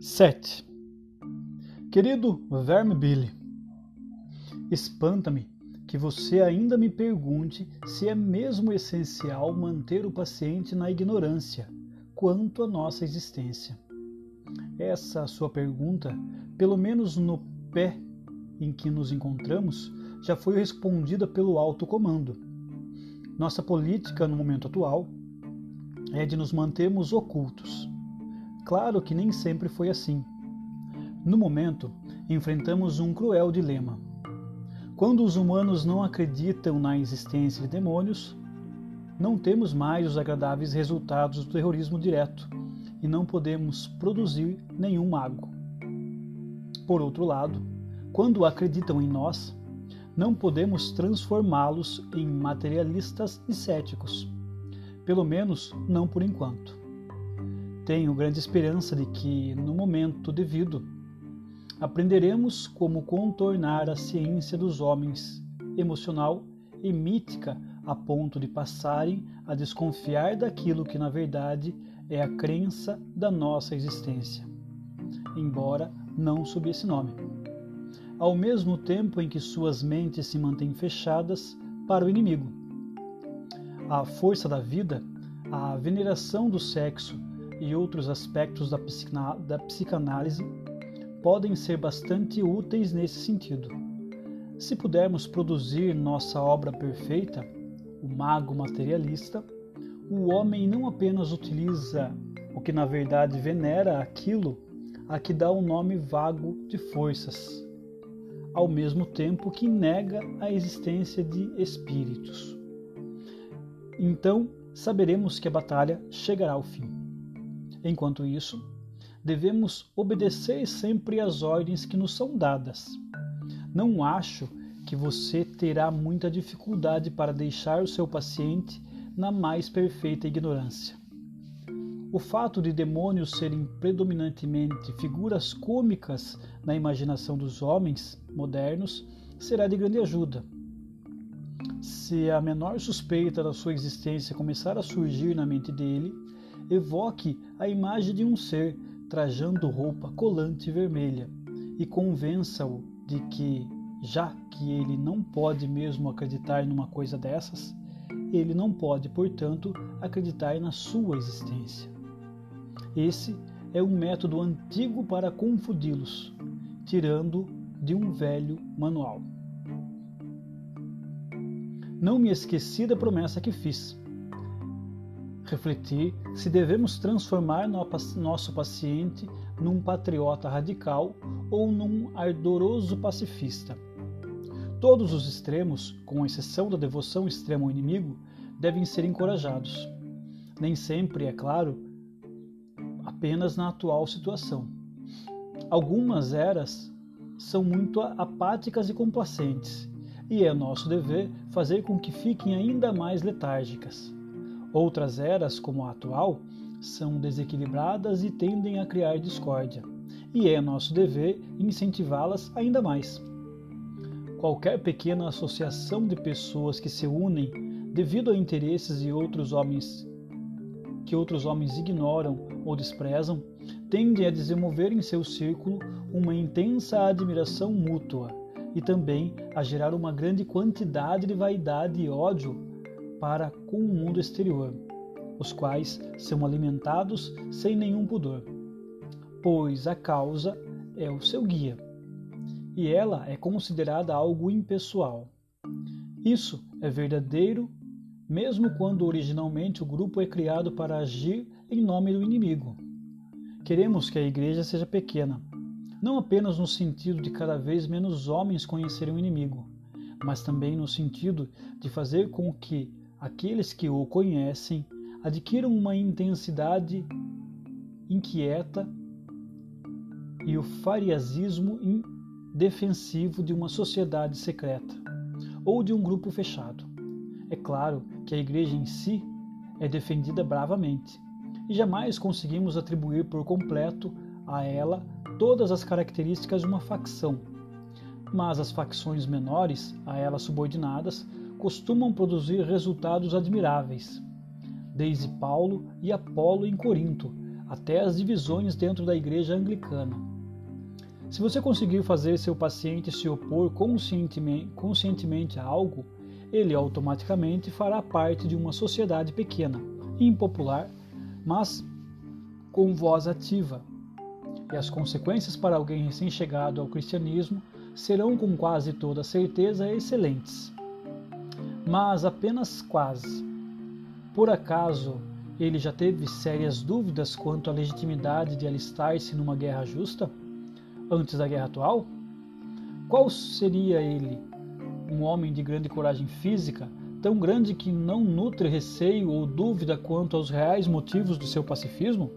Sete. Querido Verme Billy, espanta-me que você ainda me pergunte se é mesmo essencial manter o paciente na ignorância quanto à nossa existência. Essa sua pergunta, pelo menos no pé em que nos encontramos, já foi respondida pelo alto comando. Nossa política no momento atual é de nos mantermos ocultos. Claro que nem sempre foi assim. No momento, enfrentamos um cruel dilema quando os humanos não acreditam na existência de demônios, não temos mais os agradáveis resultados do terrorismo direto e não podemos produzir nenhum mago. Por outro lado, quando acreditam em nós, não podemos transformá-los em materialistas e céticos, pelo menos não por enquanto. Tenho grande esperança de que, no momento devido, aprenderemos como contornar a ciência dos homens, emocional e mítica, a ponto de passarem a desconfiar daquilo que na verdade é a crença da nossa existência, embora não sob esse nome. Ao mesmo tempo em que suas mentes se mantêm fechadas para o inimigo. A força da vida, a veneração do sexo e outros aspectos da, da psicanálise podem ser bastante úteis nesse sentido. Se pudermos produzir nossa obra perfeita, o mago materialista, o homem não apenas utiliza o que na verdade venera aquilo a que dá o um nome vago de forças, ao mesmo tempo que nega a existência de espíritos. Então saberemos que a batalha chegará ao fim. Enquanto isso, devemos obedecer sempre às ordens que nos são dadas. Não acho que você terá muita dificuldade para deixar o seu paciente na mais perfeita ignorância. O fato de demônios serem predominantemente figuras cômicas na imaginação dos homens modernos será de grande ajuda. Se a menor suspeita da sua existência começar a surgir na mente dele, evoque a imagem de um ser trajando roupa colante vermelha, e convença-o de que, já que ele não pode mesmo acreditar numa coisa dessas, ele não pode, portanto, acreditar na sua existência. Esse é um método antigo para confundi-los, tirando de um velho manual. Não me esqueci da promessa que fiz refletir se devemos transformar nosso paciente num patriota radical ou num ardoroso pacifista. Todos os extremos, com exceção da devoção extrema ao inimigo, devem ser encorajados. Nem sempre, é claro, apenas na atual situação. Algumas eras são muito apáticas e complacentes, e é nosso dever fazer com que fiquem ainda mais letárgicas. Outras eras, como a atual, são desequilibradas e tendem a criar discórdia, e é nosso dever incentivá-las ainda mais. Qualquer pequena associação de pessoas que se unem devido a interesses e outros homens que outros homens ignoram ou desprezam, tende a desenvolver em seu círculo uma intensa admiração mútua e também a gerar uma grande quantidade de vaidade e ódio para com o mundo exterior, os quais são alimentados sem nenhum pudor, pois a causa é o seu guia, e ela é considerada algo impessoal. Isso é verdadeiro mesmo quando originalmente o grupo é criado para agir em nome do inimigo. Queremos que a igreja seja pequena, não apenas no sentido de cada vez menos homens conhecerem o inimigo, mas também no sentido de fazer com que aqueles que o conhecem adquiram uma intensidade inquieta e o fariasismo defensivo de uma sociedade secreta ou de um grupo fechado. É claro que a igreja em si é defendida bravamente e jamais conseguimos atribuir por completo a ela todas as características de uma facção. Mas as facções menores, a ela subordinadas, costumam produzir resultados admiráveis. desde Paulo e Apolo em Corinto, até as divisões dentro da igreja anglicana. Se você conseguir fazer seu paciente se opor conscientemente, conscientemente a algo, ele automaticamente fará parte de uma sociedade pequena, impopular, mas com voz ativa. E as consequências para alguém recém-chegado ao cristianismo serão com quase toda certeza excelentes. Mas apenas quase. Por acaso ele já teve sérias dúvidas quanto à legitimidade de alistar-se numa guerra justa? Antes da guerra atual? Qual seria ele? Um homem de grande coragem física, tão grande que não nutre receio ou dúvida quanto aos reais motivos do seu pacifismo?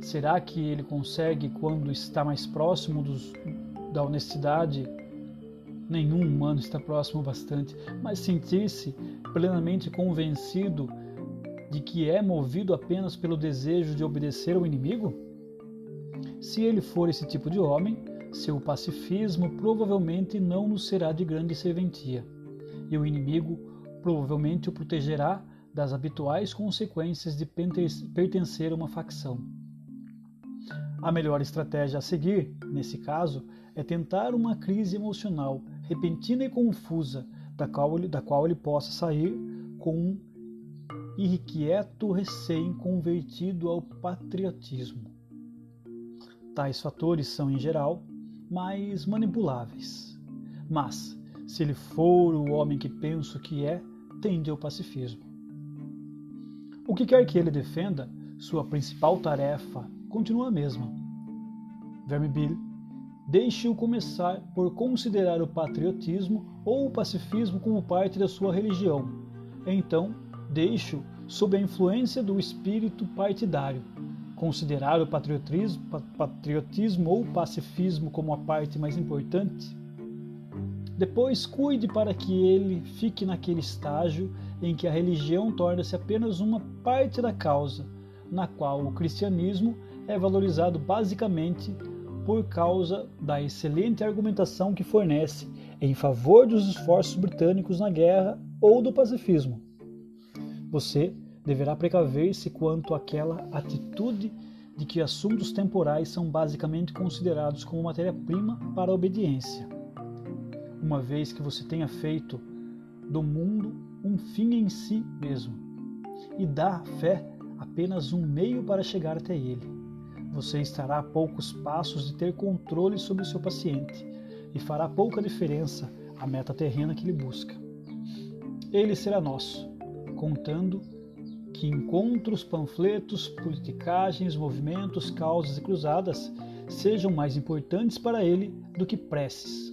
Será que ele consegue, quando está mais próximo dos, da honestidade, nenhum humano está próximo bastante, mas sentir-se plenamente convencido de que é movido apenas pelo desejo de obedecer ao inimigo? Se ele for esse tipo de homem, seu pacifismo provavelmente não nos será de grande serventia, e o inimigo provavelmente o protegerá das habituais consequências de pertencer a uma facção. A melhor estratégia a seguir, nesse caso, é tentar uma crise emocional repentina e confusa, da qual ele, da qual ele possa sair com um irrequieto recém-convertido ao patriotismo. Tais fatores são, em geral, mais manipuláveis. Mas, se ele for o homem que penso que é, tende ao pacifismo. O que quer que ele defenda, sua principal tarefa continua a mesma. Verme Bill Deixe-o começar por considerar o patriotismo ou o pacifismo como parte da sua religião. Então, deixe-o sob a influência do espírito partidário. Considerar o patriotismo, patriotismo ou pacifismo como a parte mais importante. Depois, cuide para que ele fique naquele estágio em que a religião torna-se apenas uma parte da causa, na qual o cristianismo é valorizado basicamente por causa da excelente argumentação que fornece em favor dos esforços britânicos na guerra ou do pacifismo. Você deverá precaver-se quanto àquela atitude de que assuntos temporais são basicamente considerados como matéria-prima para a obediência. Uma vez que você tenha feito do mundo um fim em si mesmo e da fé apenas um meio para chegar até ele você estará a poucos passos de ter controle sobre o seu paciente e fará pouca diferença a meta terrena que ele busca. Ele será nosso, contando que encontros, panfletos, politicagens, movimentos, causas e cruzadas sejam mais importantes para ele do que preces,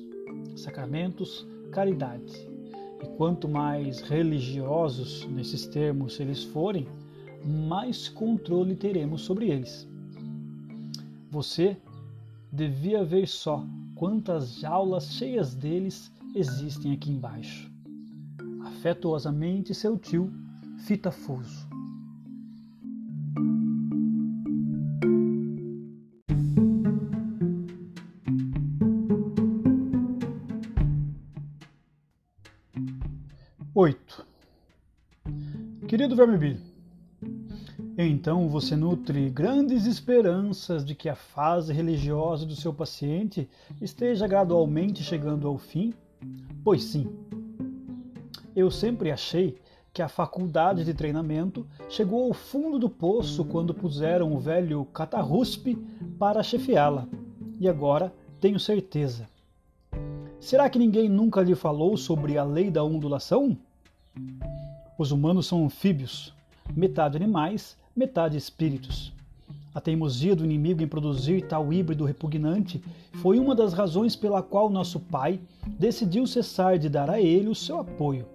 sacramentos, caridade. E quanto mais religiosos nesses termos eles forem, mais controle teremos sobre eles. Você devia ver só quantas jaulas cheias deles existem aqui embaixo. Afetuosamente seu tio, Fita Fuso. 8. Querido Vermebilho, então você nutre grandes esperanças de que a fase religiosa do seu paciente esteja gradualmente chegando ao fim? Pois sim. Eu sempre achei que a faculdade de treinamento chegou ao fundo do poço quando puseram o velho catarruspe para chefiá-la. E agora tenho certeza. Será que ninguém nunca lhe falou sobre a lei da ondulação? Os humanos são anfíbios, metade animais metade espíritos. A teimosia do inimigo em produzir tal híbrido repugnante foi uma das razões pela qual nosso pai decidiu cessar de dar a ele o seu apoio.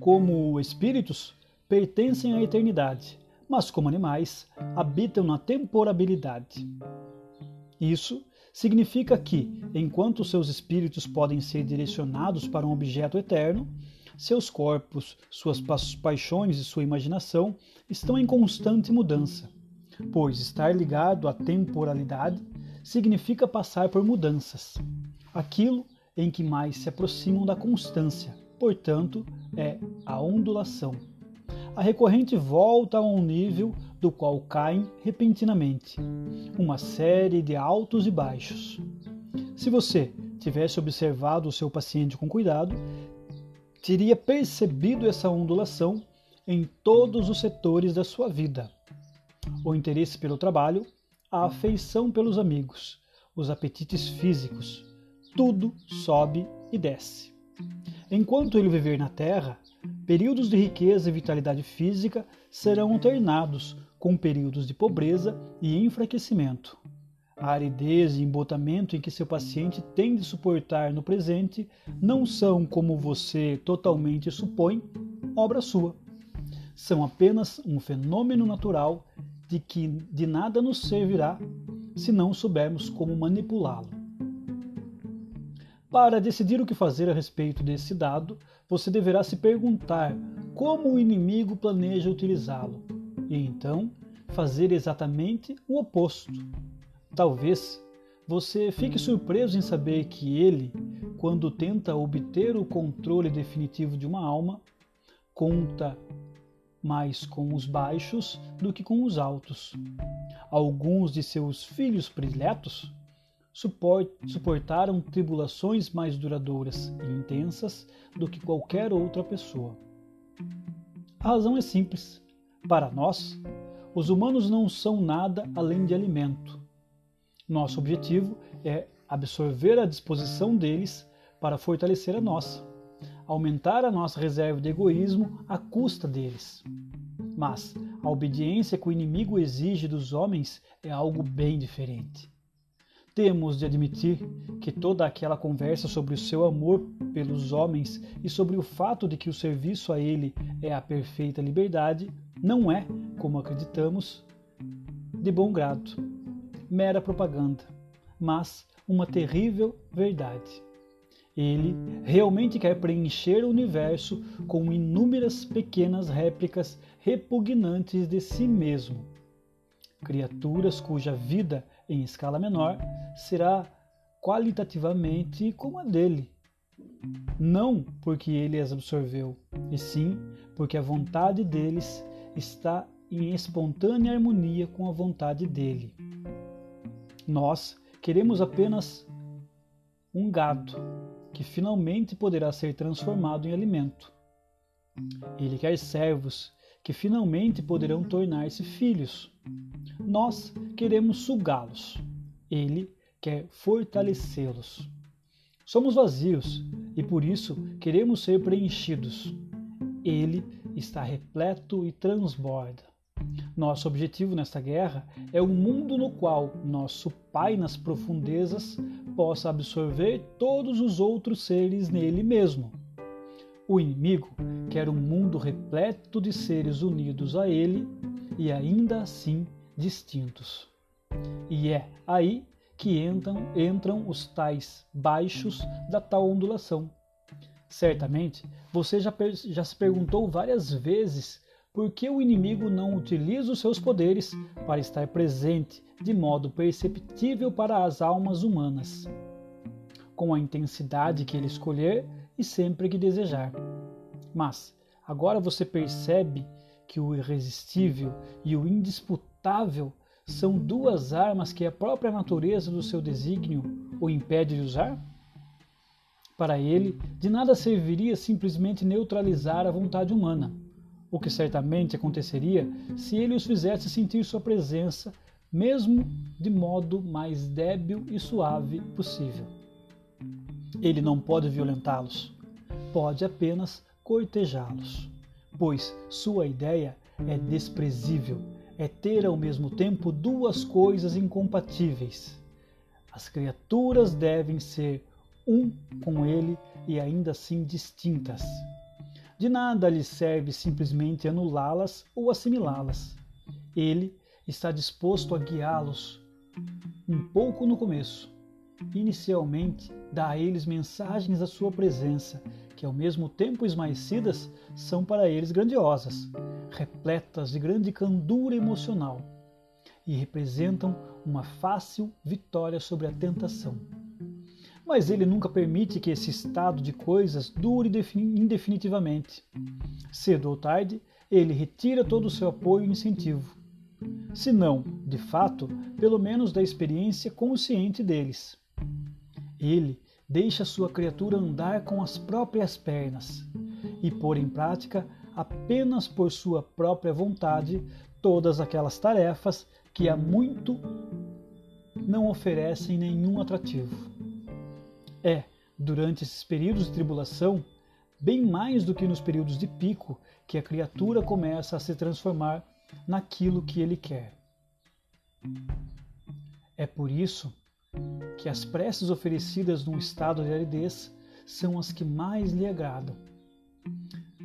Como espíritos, pertencem à eternidade, mas como animais, habitam na temporabilidade. Isso significa que, enquanto seus espíritos podem ser direcionados para um objeto eterno, seus corpos, suas paixões e sua imaginação estão em constante mudança, pois estar ligado à temporalidade significa passar por mudanças. Aquilo em que mais se aproximam da constância, portanto, é a ondulação. a recorrente volta a um nível do qual caem repentinamente, uma série de altos e baixos. Se você tivesse observado o seu paciente com cuidado, teria percebido essa ondulação em todos os setores da sua vida. O interesse pelo trabalho, a afeição pelos amigos, os apetites físicos, tudo sobe e desce. Enquanto ele viver na Terra, períodos de riqueza e vitalidade física serão alternados com períodos de pobreza e enfraquecimento. A aridez e embotamento em que seu paciente tem de suportar no presente não são, como você totalmente supõe, obra sua. São apenas um fenômeno natural de que de nada nos servirá se não soubermos como manipulá-lo. Para decidir o que fazer a respeito desse dado, você deverá se perguntar como o inimigo planeja utilizá-lo e então fazer exatamente o oposto. Talvez você fique surpreso em saber que ele, quando tenta obter o controle definitivo de uma alma, conta mais com os baixos do que com os altos. Alguns de seus filhos prediletos suportaram tribulações mais duradouras e intensas do que qualquer outra pessoa. A razão é simples. Para nós, os humanos não são nada além de alimento. Nosso objetivo é absorver a disposição deles para fortalecer a nossa, aumentar a nossa reserva de egoísmo à custa deles. Mas a obediência que o inimigo exige dos homens é algo bem diferente. Temos de admitir que toda aquela conversa sobre o seu amor pelos homens e sobre o fato de que o serviço a ele é a perfeita liberdade não é, como acreditamos, de bom grado, mera propaganda, mas uma terrível verdade. Ele realmente quer preencher o universo com inúmeras pequenas réplicas repugnantes de si mesmo. Criaturas cuja vida em escala menor, será qualitativamente como a dele. Não porque ele as absorveu, e sim porque a vontade deles está em espontânea harmonia com a vontade dele. Nós queremos apenas um gado que finalmente poderá ser transformado em alimento. Ele quer servos que finalmente poderão tornar-se filhos. Nós queremos sugá-los. Ele quer fortalecê-los. Somos vazios e por isso queremos ser preenchidos. Ele está repleto e transborda. Nosso objetivo nesta guerra é um mundo no qual nosso Pai nas profundezas possa absorver todos os outros seres nele mesmo. O inimigo quer um mundo repleto de seres unidos a ele e ainda assim distintos. E é aí que entram, entram os tais baixos da tal ondulação. Certamente você já, já se perguntou várias vezes por que o inimigo não utiliza os seus poderes para estar presente de modo perceptível para as almas humanas, com a intensidade que ele escolher e sempre que desejar. Mas agora você percebe que o irresistível e o indisputável são duas armas que a própria natureza do seu desígnio o impede de usar? Para ele, de nada serviria simplesmente neutralizar a vontade humana, o que certamente aconteceria se ele os fizesse sentir sua presença, mesmo de modo mais débil e suave possível. Ele não pode violentá-los, pode apenas cortejá-los, pois sua ideia é desprezível, é ter ao mesmo tempo duas coisas incompatíveis. As criaturas devem ser um com ele e ainda assim distintas. De nada lhe serve simplesmente anulá-las ou assimilá-las. Ele está disposto a guiá-los um pouco no começo, Inicialmente, dá a eles mensagens da sua presença, que ao mesmo tempo esmaecidas, são para eles grandiosas, repletas de grande candura emocional, e representam uma fácil vitória sobre a tentação. Mas ele nunca permite que esse estado de coisas dure indefinitivamente. Cedo ou tarde, ele retira todo o seu apoio e incentivo. Se não, de fato, pelo menos da experiência consciente deles. Ele deixa sua criatura andar com as próprias pernas e pôr em prática, apenas por sua própria vontade, todas aquelas tarefas que há muito não oferecem nenhum atrativo. É, durante esses períodos de tribulação, bem mais do que nos períodos de pico, que a criatura começa a se transformar naquilo que ele quer. É por isso que as preces oferecidas num estado de aridez são as que mais lhe agradam.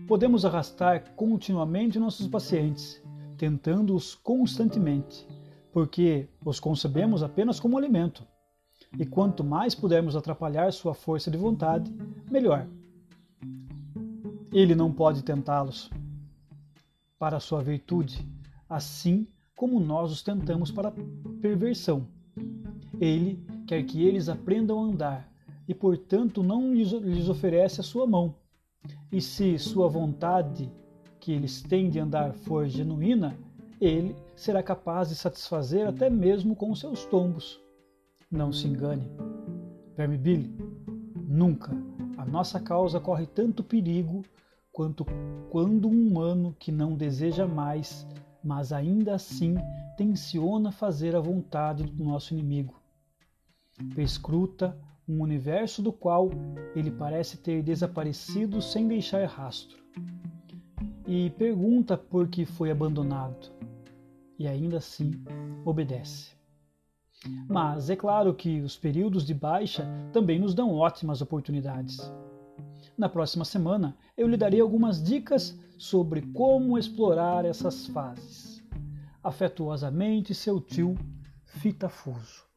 Podemos arrastar continuamente nossos pacientes, tentando-os constantemente, porque os concebemos apenas como alimento. E quanto mais pudermos atrapalhar sua força de vontade, melhor. Ele não pode tentá-los para sua virtude, assim como nós os tentamos para a perversão. Ele quer que eles aprendam a andar e, portanto, não lhes oferece a sua mão. E se sua vontade que eles têm de andar for genuína, ele será capaz de satisfazer até mesmo com seus tombos. Não se engane. Verme Billy, nunca a nossa causa corre tanto perigo quanto quando um humano que não deseja mais, mas ainda assim tenciona fazer a vontade do nosso inimigo. Perscruta um universo do qual ele parece ter desaparecido sem deixar rastro. E pergunta por que foi abandonado. E ainda assim obedece. Mas é claro que os períodos de baixa também nos dão ótimas oportunidades. Na próxima semana eu lhe darei algumas dicas sobre como explorar essas fases. Afetuosamente, seu tio Fitafuso.